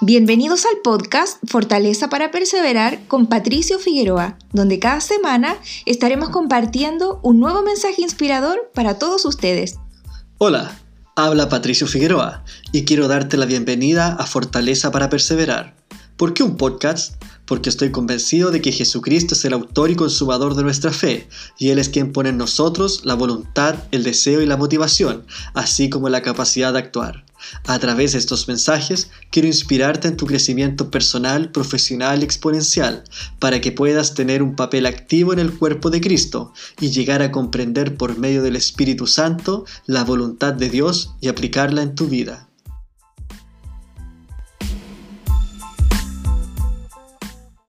Bienvenidos al podcast Fortaleza para Perseverar con Patricio Figueroa, donde cada semana estaremos compartiendo un nuevo mensaje inspirador para todos ustedes. Hola, habla Patricio Figueroa y quiero darte la bienvenida a Fortaleza para Perseverar. ¿Por qué un podcast? Porque estoy convencido de que Jesucristo es el autor y consumador de nuestra fe, y Él es quien pone en nosotros la voluntad, el deseo y la motivación, así como la capacidad de actuar. A través de estos mensajes quiero inspirarte en tu crecimiento personal, profesional y exponencial, para que puedas tener un papel activo en el cuerpo de Cristo y llegar a comprender por medio del Espíritu Santo la voluntad de Dios y aplicarla en tu vida.